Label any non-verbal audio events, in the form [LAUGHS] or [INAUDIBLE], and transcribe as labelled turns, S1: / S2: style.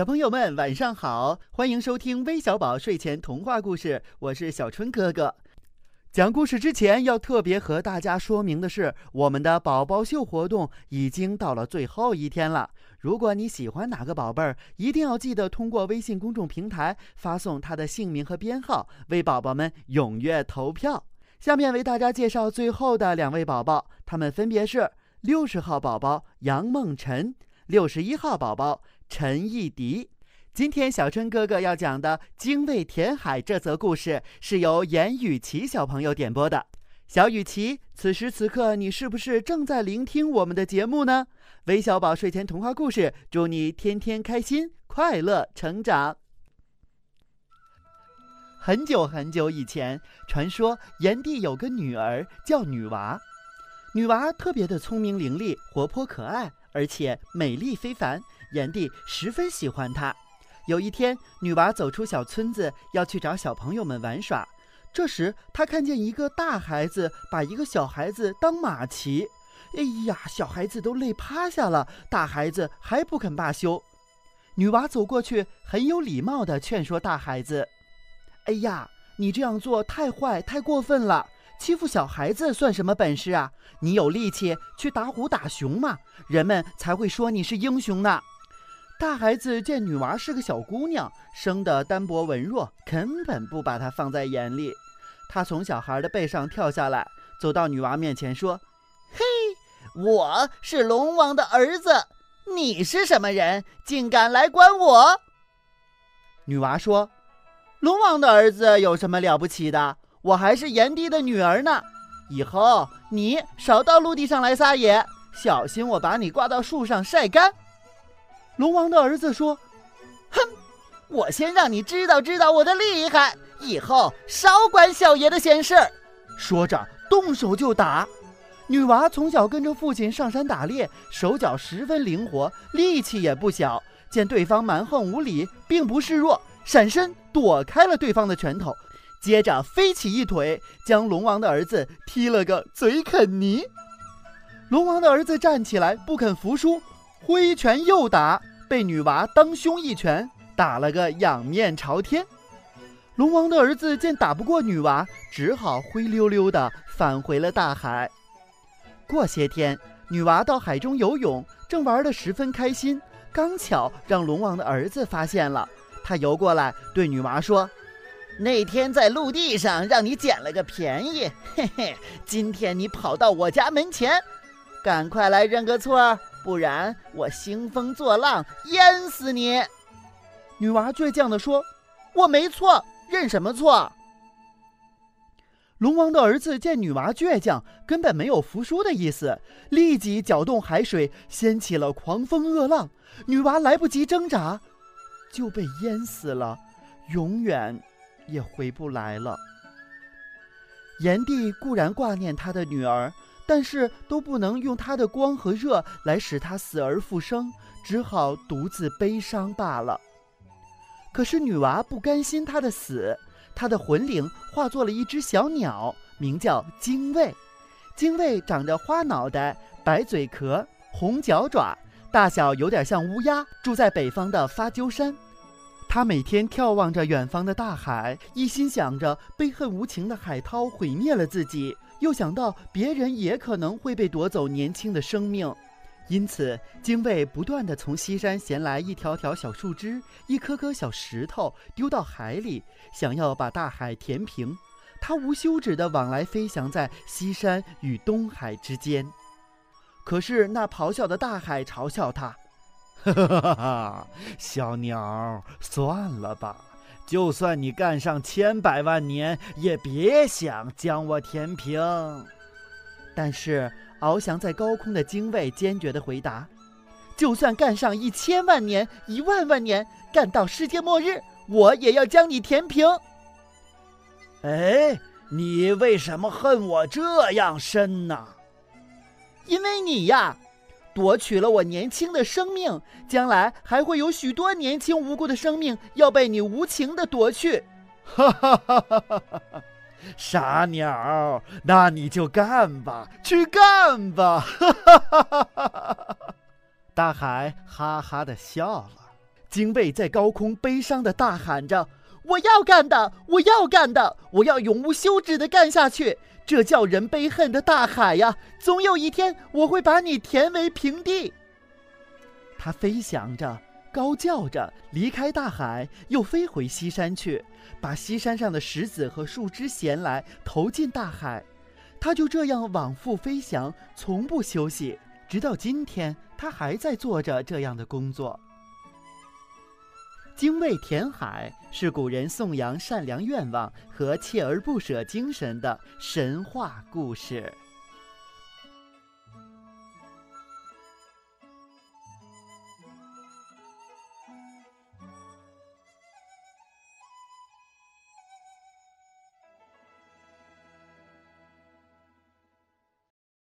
S1: 小朋友们晚上好，欢迎收听微小宝睡前童话故事，我是小春哥哥。讲故事之前要特别和大家说明的是，我们的宝宝秀活动已经到了最后一天了。如果你喜欢哪个宝贝儿，一定要记得通过微信公众平台发送他的姓名和编号，为宝宝们踊跃投票。下面为大家介绍最后的两位宝宝，他们分别是六十号宝宝杨梦辰，六十一号宝宝陈艺迪。今天小春哥哥要讲的《精卫填海》这则故事是由严雨琪小朋友点播的。小雨琪，此时此刻你是不是正在聆听我们的节目呢？微小宝睡前童话故事，祝你天天开心，快乐成长。很久很久以前，传说炎帝有个女儿叫女娃，女娃特别的聪明伶俐、活泼可爱，而且美丽非凡，炎帝十分喜欢她。有一天，女娃走出小村子，要去找小朋友们玩耍。这时，她看见一个大孩子把一个小孩子当马骑。哎呀，小孩子都累趴下了，大孩子还不肯罢休。女娃走过去，很有礼貌地劝说大孩子：“哎呀，你这样做太坏、太过分了！欺负小孩子算什么本事啊？你有力气去打虎打熊嘛，人们才会说你是英雄呢。”大孩子见女娃是个小姑娘，生得单薄文弱，根本不把她放在眼里。他从小孩的背上跳下来，走到女娃面前说：“
S2: 嘿，我是龙王的儿子，你是什么人，竟敢来管我？”
S1: 女娃说：“龙王的儿子有什么了不起的？我还是炎帝的女儿呢。以后你少到陆地上来撒野，小心我把你挂到树上晒干。”龙王的儿子说：“
S2: 哼，我先让你知道知道我的厉害，以后少管小爷的闲事。”
S1: 说着，动手就打。女娃从小跟着父亲上山打猎，手脚十分灵活，力气也不小。见对方蛮横无理，并不示弱，闪身躲开了对方的拳头，接着飞起一腿，将龙王的儿子踢了个嘴啃泥。龙王的儿子站起来，不肯服输，挥拳又打。被女娃当胸一拳打了个仰面朝天，龙王的儿子见打不过女娃，只好灰溜溜的返回了大海。过些天，女娃到海中游泳，正玩得十分开心，刚巧让龙王的儿子发现了，他游过来对女娃说：“
S2: 那天在陆地上让你捡了个便宜，嘿嘿，今天你跑到我家门前，赶快来认个错。”不然我兴风作浪淹死你！
S1: 女娃倔强地说：“我没错，认什么错？”龙王的儿子见女娃倔强，根本没有服输的意思，立即搅动海水，掀起了狂风恶浪。女娃来不及挣扎，就被淹死了，永远也回不来了。炎帝固然挂念他的女儿。但是都不能用他的光和热来使他死而复生，只好独自悲伤罢了。可是女娃不甘心他的死，她的魂灵化作了一只小鸟，名叫精卫。精卫长着花脑袋、白嘴壳、红脚爪，大小有点像乌鸦，住在北方的发鸠山。他每天眺望着远方的大海，一心想着悲恨无情的海涛毁灭了自己。又想到别人也可能会被夺走年轻的生命，因此精卫不断地从西山衔来一条条小树枝、一颗颗小石头，丢到海里，想要把大海填平。他无休止地往来飞翔在西山与东海之间。可是那咆哮的大海嘲笑他：“ [LAUGHS] 哈哈哈哈，小鸟，算了吧。”就算你干上千百万年，也别想将我填平。但是翱翔在高空的精卫坚决地回答：“就算干上一千万年、一万万年，干到世界末日，我也要将你填平。”哎，你为什么恨我这样深呢？因为你呀。夺取了我年轻的生命，将来还会有许多年轻无辜的生命要被你无情的夺去。哈哈哈哈哈哈！傻鸟，那你就干吧，去干吧！哈哈哈哈哈哈！大海哈哈的笑了。精卫在高空悲伤的大喊着：“我要干的，我要干的，我要永无休止的干下去！这叫人悲恨的大海呀，总有一天我会把你填为平地。”他飞翔着，高叫着，离开大海，又飞回西山去，把西山上的石子和树枝衔来，投进大海。他就这样往复飞翔，从不休息，直到今天，他还在做着这样的工作。精卫填海是古人颂扬善良愿望和锲而不舍精神的神话故事。